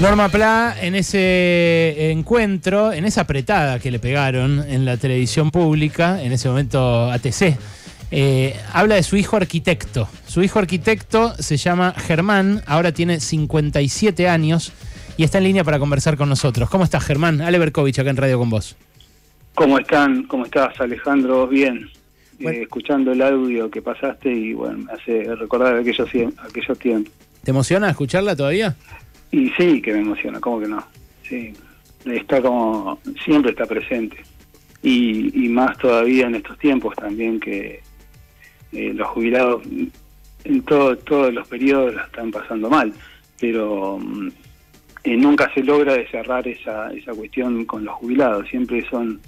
Norma Pla, en ese encuentro, en esa apretada que le pegaron en la televisión pública, en ese momento ATC, eh, habla de su hijo arquitecto. Su hijo arquitecto se llama Germán, ahora tiene 57 años y está en línea para conversar con nosotros. ¿Cómo estás, Germán? Ale Berkovich, acá en Radio con vos. ¿Cómo están? ¿Cómo estás, Alejandro? Bien. Eh, escuchando el audio que pasaste y bueno, me hace recordar aquellos, aquellos tiempos. ¿Te emociona escucharla todavía? Y sí, que me emociona, ¿cómo que no? Sí, está como, siempre está presente. Y, más todavía en estos tiempos también que eh, los jubilados en todo, todos los periodos la están pasando mal, pero mm, eh, nunca se logra cerrar esa, esa cuestión con los jubilados, siempre son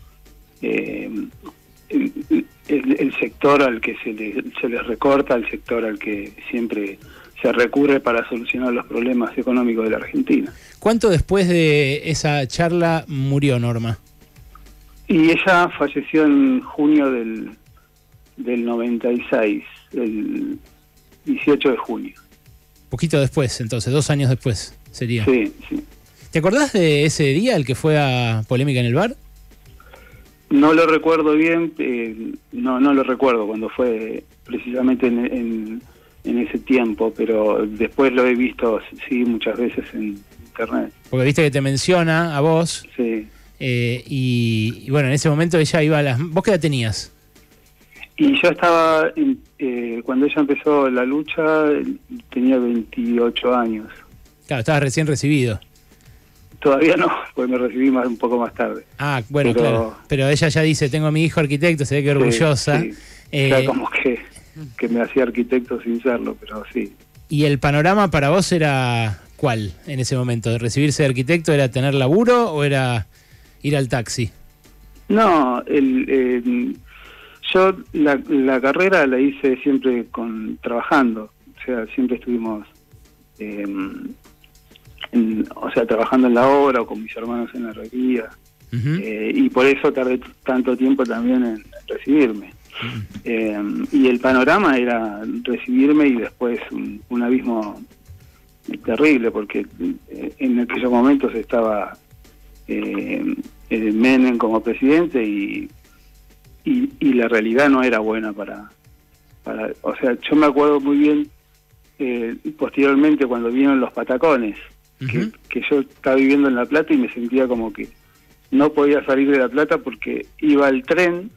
eh, el, sector al que se, se les recorta, el sector al que siempre se recurre para solucionar los problemas económicos de la Argentina. ¿Cuánto después de esa charla murió Norma? Y ella falleció en junio del, del 96, el 18 de junio. Poquito después, entonces, dos años después sería. Sí, sí. ¿Te acordás de ese día, el que fue a polémica en el bar? No lo recuerdo bien, eh, no, no lo recuerdo cuando fue precisamente en en ese tiempo, pero después lo he visto, sí, muchas veces en internet. Porque viste que te menciona a vos. Sí. Eh, y, bueno, en ese momento ella iba a las... ¿Vos qué edad tenías? Y yo estaba, eh, cuando ella empezó la lucha, tenía 28 años. Claro, estabas recién recibido. Todavía no, porque me recibí más, un poco más tarde. Ah, bueno, claro. Pero ella ya dice, tengo a mi hijo arquitecto, se ve que orgullosa. Sí, eh, como que que me hacía arquitecto sin serlo, pero sí. ¿Y el panorama para vos era cuál en ese momento? ¿De recibirse de arquitecto era tener laburo o era ir al taxi? No, el, yo la, carrera la hice siempre con trabajando, o sea, siempre estuvimos, em, o sea, trabajando en la obra o con mis hermanos en la herrería, eh, y por eso tardé tanto tiempo también en recibirme. Eh, y el panorama era recibirme y después un, abismo terrible, porque eh, en aquellos momentos estaba eh, Menem como presidente y, y, la realidad no era buena para, para... O sea, yo me acuerdo muy bien eh, posteriormente cuando vinieron los patacones, que, que yo estaba viviendo en La Plata y me sentía como que no podía salir de La Plata porque iba al tren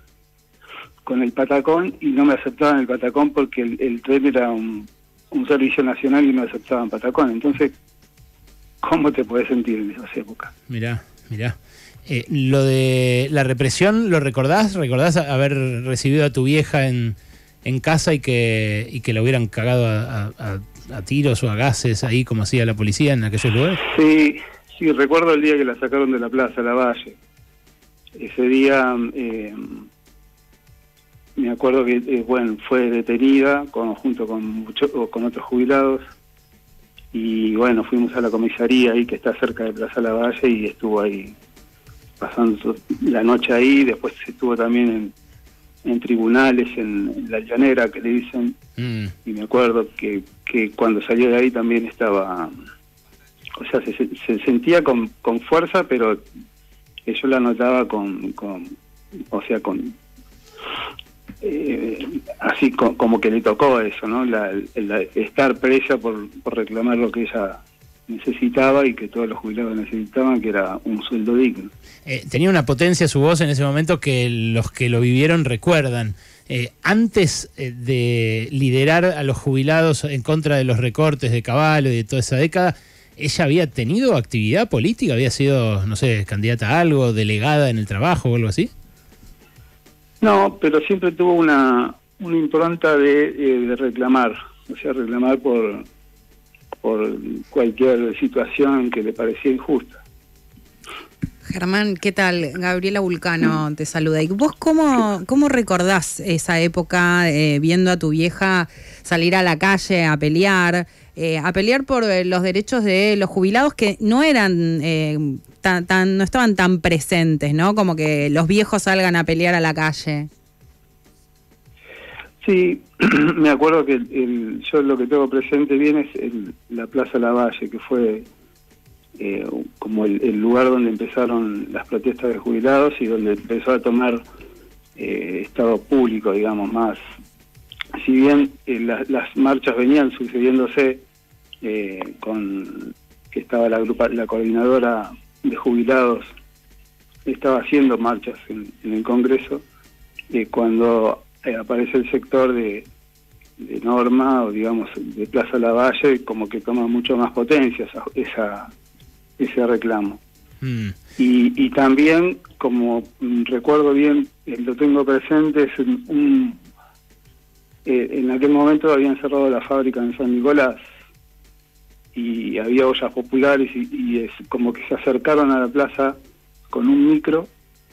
con el Patacón y no me aceptaban el Patacón porque el, tren era un, servicio nacional y no aceptaban Patacón. Entonces, ¿cómo te puedes sentir en esas épocas? Mirá, mirá. Eh, lo de la represión, ¿lo recordás? ¿Recordás haber recibido a tu vieja en, en casa y que, y que la hubieran cagado a, tiros o a gases ahí como hacía la policía en aquellos lugares? Sí, sí, recuerdo el día que la sacaron de la plaza, la valle. Ese día... Eh, me acuerdo que eh, bueno fue detenida con, junto con con otros jubilados. Y bueno fuimos a la comisaría ahí que está cerca de Plaza Lavalle y estuvo ahí pasando la noche ahí. Después estuvo también en, tribunales en, la llanera que le dicen. Mm. y me acuerdo que, que cuando salió de ahí también estaba o sea se, se sentía con, con fuerza pero yo la notaba con, con o sea con eh, así como que le tocó eso, ¿no? La, estar presa por, reclamar lo que ella necesitaba y que todos los jubilados necesitaban, que era un sueldo digno. Eh, tenía una potencia su voz en ese momento que los que lo vivieron recuerdan. Eh, antes de liderar a los jubilados en contra de los recortes de Caballo y de toda esa década, ¿ella había tenido actividad política? ¿Había sido, no sé, candidata a algo, delegada en el trabajo o algo así? No, pero siempre tuvo una, una impronta de, eh, de reclamar, o sea, reclamar por, por cualquier situación que le parecía injusta. Germán, ¿qué tal? Gabriela Vulcano te saluda. ¿Y vos cómo, cómo recordás esa época eh, viendo a tu vieja salir a la calle a pelear, eh, a pelear por los derechos de los jubilados que no eran no estaban tan presentes, ¿no? Como que los viejos salgan a pelear a la calle. Sí, me acuerdo que yo lo que tengo presente bien es la Plaza Lavalle, que fue eh, como el, lugar donde empezaron las protestas de jubilados y donde empezó a tomar eh, estado público, digamos, más. Si bien eh, las marchas venían sucediéndose con que estaba la coordinadora de jubilados, estaba haciendo marchas en, el Congreso, cuando aparece el sector de, de Norma o digamos de Plaza Lavalle, como que toma mucho más potencia esa ese reclamo. Mm. Y, y también, como recuerdo bien, eh, lo tengo presente, es un, eh, en aquel momento habían cerrado la fábrica en San Nicolás y había ollas populares y, es como que se acercaron a la plaza con un micro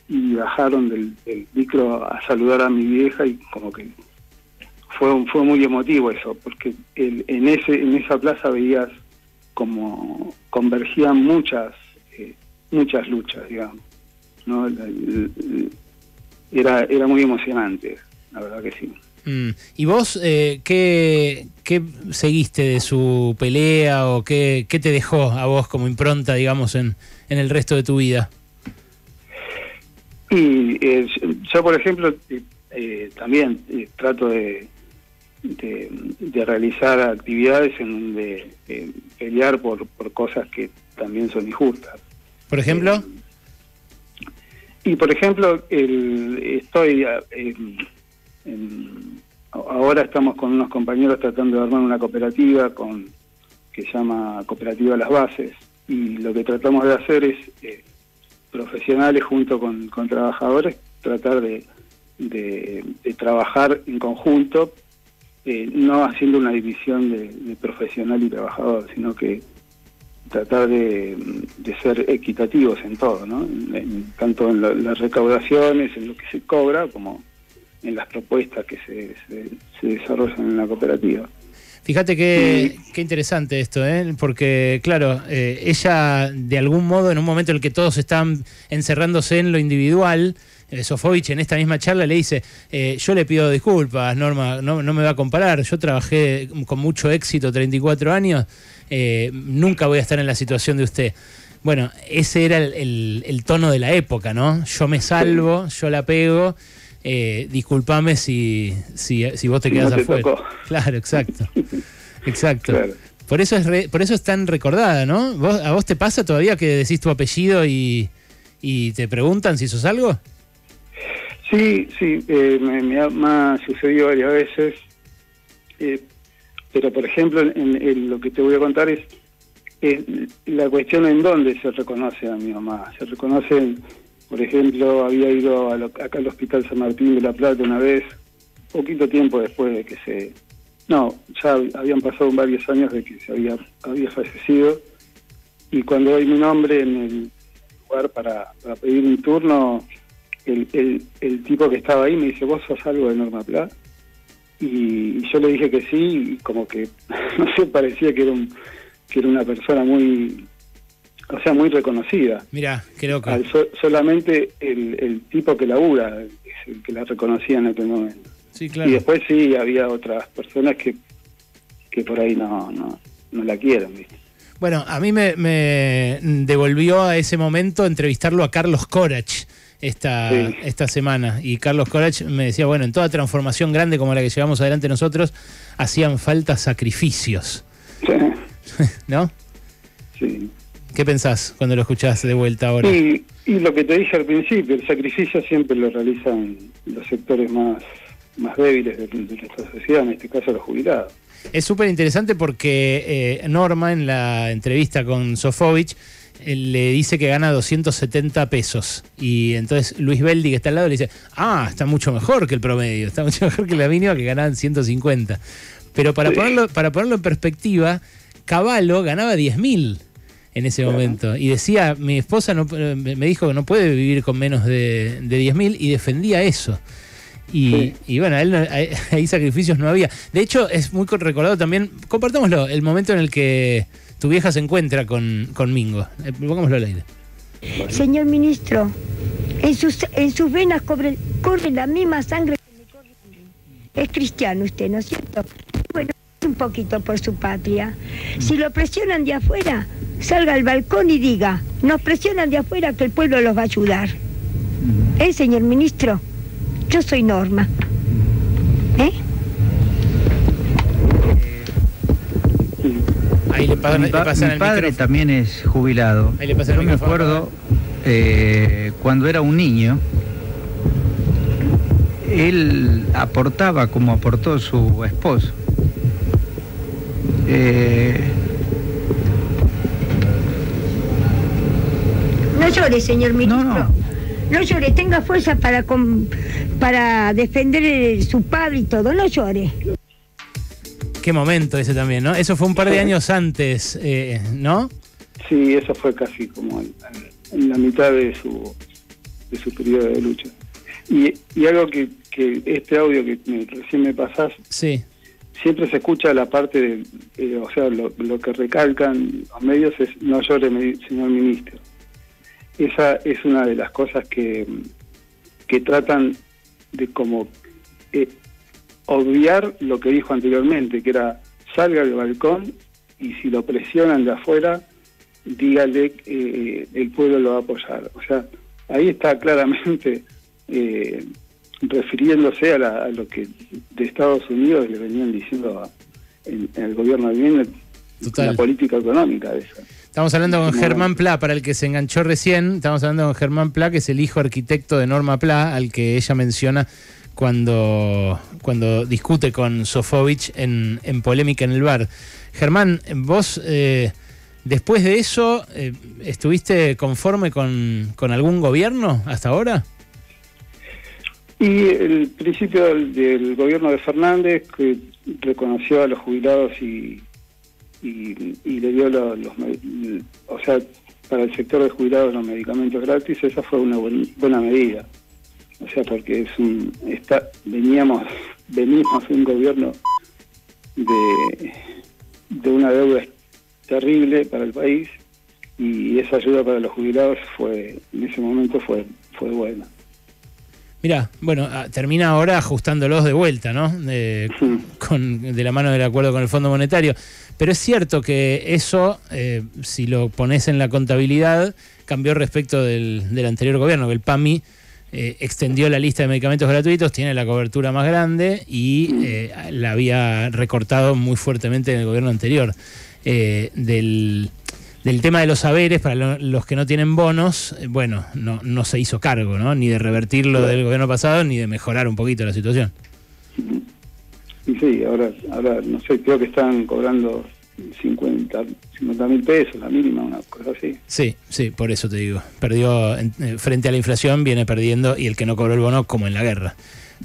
y bajaron del, micro a saludar a mi vieja y como que fue fue muy emotivo eso porque el, en ese en esa plaza veías como convergían muchas eh, muchas luchas, digamos. ¿no? Era, era muy emocionante, la verdad que sí. Mm. ¿Y vos eh, ¿qué, qué, seguiste de su pelea o qué, qué, te dejó a vos como impronta, digamos, en, en el resto de tu vida? Y eh, yo, por ejemplo, eh, también trato de, de, realizar actividades en donde eh, pelear por, por cosas que también son injustas. ¿Por ejemplo? Eh, y por ejemplo, el, estoy ahora estamos con unos compañeros tratando de armar una cooperativa con que se llama Cooperativa Las Bases y lo que tratamos de hacer es eh, profesionales junto con, con trabajadores tratar de, de, trabajar en conjunto eh, no haciendo una división de, profesional y trabajador, sino que tratar de, ser equitativos en todo, ¿no? tanto en las recaudaciones, en lo que se cobra, como en las propuestas que se, se, desarrollan en la cooperativa. Fíjate qué, qué interesante esto, ¿eh? porque claro, eh, ella de algún modo, en un momento en el que todos están encerrándose en lo individual, eh, Sofovich en esta misma charla le dice, eh, yo le pido disculpas, Norma, no, me va a comparar, yo trabajé con mucho éxito 34 años, eh, nunca voy a estar en la situación de usted. Bueno, ese era el, tono de la época, ¿no? Yo me salvo, yo la pego, discúlpame si, si, vos te quedas afuera. Claro, exacto. Exacto. Por eso es por eso es tan recordada, ¿no? ¿A vos te pasa todavía que decís tu apellido y, y te preguntan si sos algo? Sí, sí, eh, me, ha, sucedido varias veces, eh, pero por ejemplo, en, lo que te voy a contar es la cuestión en dónde se reconoce a mi mamá. Se reconoce, por ejemplo, había ido acá al Hospital San Martín de la Plata una vez, poquito tiempo después de que se... No, ya habían pasado varios años de que se había, fallecido, y cuando doy mi nombre en el lugar para, pedir un turno el, el, tipo que estaba ahí me dice, ¿vos sos algo de Norma Pla? Y, yo le dije que sí, y como que, no sé, parecía que era, un, que era una persona muy, o sea, muy reconocida. Mira, creo que... solamente el, el tipo que labura es el que la reconocía en aquel momento. Sí, claro. Y después sí, había otras personas que, que por ahí no, no, no la quieren, Bueno, a mí me, me, devolvió a ese momento entrevistarlo a Carlos Corach, esta, esta semana. Y Carlos Corach me decía, bueno, en toda transformación grande como la que llevamos adelante nosotros, hacían falta sacrificios. ¿No? Sí. ¿Qué pensás cuando lo escuchás de vuelta ahora? Y, y lo que te dije al principio, el sacrificio siempre lo realizan los sectores más, más débiles de, nuestra sociedad, en este caso los jubilados. Es súper interesante porque eh, Norma en la entrevista con Sofovich le dice que gana 270 pesos. Y entonces Luis Beldi, que está al lado, le dice, ah, está mucho mejor que el promedio, está mucho mejor que la mínima que ganaban 150. Pero para, ponerlo, para ponerlo en perspectiva, Caballo ganaba 10 mil en ese momento. Y decía, mi esposa no, me dijo que no puede vivir con menos de, de 10 mil y defendía eso. Y, y, bueno, él ahí sacrificios no había. De hecho, es muy recordado también, compartámoslo, el momento en el que tu vieja se encuentra con, con Mingo. Eh, pongámoslo al aire. Señor ministro, en sus, en sus venas corre, corre la misma sangre que me corre Es cristiano usted, ¿no es cierto? Bueno, un poquito por su patria. Si lo presionan de afuera, salga al balcón y diga, nos presionan de afuera que el pueblo los va a ayudar. ¿Eh, señor ministro? Yo soy Norma. ¿Eh? Ahí le, pa- mi le pa- pasan mi el padre micrófono. también es jubilado. Ahí le pasa el Yo me acuerdo eh, cuando era un niño, él aportaba como aportó su esposo. Eh, No llore, señor ministro. No, No, no. llore, tenga fuerza para, com- para defender eh, su padre y todo. No llore. Qué momento ese también, ¿no? Eso fue un par de años antes, eh, ¿no? Sí, eso fue casi como en, en la mitad de su, de su periodo de lucha. Y, y algo que, que este audio que me- recién me pasás, Sí. siempre se escucha la parte de, eh, o sea, lo, lo que recalcan los medios es no llore, señor ministro. Esa es una de las cosas que, que tratan de como eh, obviar lo que dijo anteriormente, que era salga al balcón y si lo presionan de afuera, dígale que eh, el pueblo lo va a apoyar. O sea, ahí está claramente eh, refiriéndose a, la- a lo que de Estados Unidos le venían diciendo a- en, en el gobierno de Biden, la política económica de esa. Estamos hablando con. Germán Pla, para el que se enganchó recién, estamos hablando con Germán Pla, que es el hijo arquitecto de Norma Pla, al que ella menciona cuando, cuando discute con Sofovich en, en polémica en el bar. Germán, vos eh, después de eso, eh, ¿estuviste conforme con, con algún gobierno hasta ahora? Y el principio del, del gobierno de Fernández, que reconoció a los jubilados y, y, y le dio los, o sea, para el sector de jubilados los medicamentos gratis, esa fue una buen- buena medida. O sea, porque es un, está, veníamos, venimos un gobierno de, de una deuda terrible para el país y esa ayuda para los jubilados fue, en ese momento fue, fue buena. Mira, bueno, ah, termina ahora ajustándolos de vuelta, ¿no? De, Sí. con, de la mano del acuerdo con el Fondo Monetario. Pero es cierto que eso, eh, si lo pones en la contabilidad, cambió respecto del, del anterior gobierno, que el PAMI eh, extendió la lista de medicamentos gratuitos, tiene la cobertura más grande y eh, la había recortado muy fuertemente en el gobierno anterior. Del, del tema de los saberes, para lo- los que no tienen bonos, eh, bueno, no, no se hizo cargo, ¿no? Ni de revertir lo del gobierno pasado, ni de mejorar un poquito la situación. Y sí, ahora, ahora no sé, creo que están cobrando 50 mil pesos, la mínima, una cosa así. Sí, sí, por eso te digo. Perdió en- eh, frente a la inflación, viene perdiendo y el que no cobró el bono como en la guerra.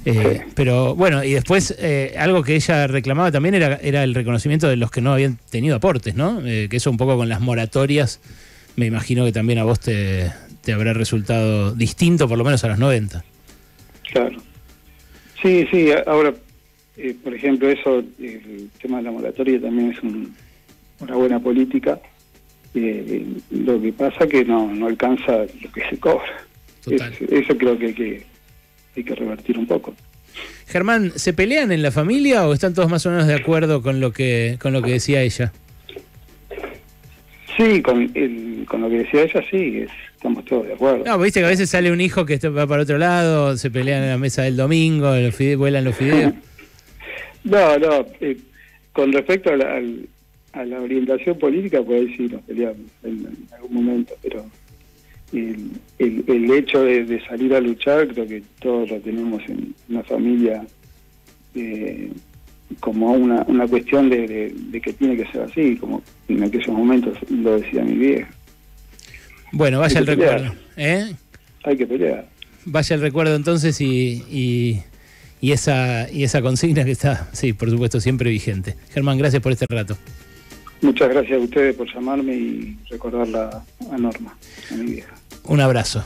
Eh, pero bueno, y después eh, algo que ella reclamaba también era, era el reconocimiento de los que no habían tenido aportes, ¿no? Eh, que eso un poco con las moratorias, me imagino que también a vos te, te habrá resultado distinto, por lo menos a los 90. Claro. Sí, sí, ahora, eh, por ejemplo, eso, el tema de la moratoria también es un- una buena política. Lo que pasa que no, no alcanza lo que se cobra. Total. Es- eso creo que hay, que hay que revertir un poco. Germán, ¿se pelean en la familia o están todos más o menos de acuerdo con lo que, con lo que decía ella? Sí, con, el, con lo que decía ella, sí, es- estamos todos de acuerdo. No, viste que a veces sale un hijo que va para otro lado, se pelean en la mesa del domingo, los fide- vuelan los fideos. No, no, eh, con respecto a la, al- a la orientación política, pues ahí sí nos peleamos en, en algún momento, pero el, el, el hecho de, de salir a luchar, creo que todos lo tenemos en una familia eh, como una, una cuestión de, de- de que tiene que ser así, como en aquellos momentos lo decía mi vieja. Bueno, vaya el pelear. recuerdo. ¿eh? Hay que pelear. Vaya el recuerdo entonces y, y, y esa, y esa consigna que está, sí, por supuesto, siempre vigente. Germán, gracias por este rato. Muchas gracias a ustedes por llamarme y recordarla a Norma, a mi vieja. Un abrazo.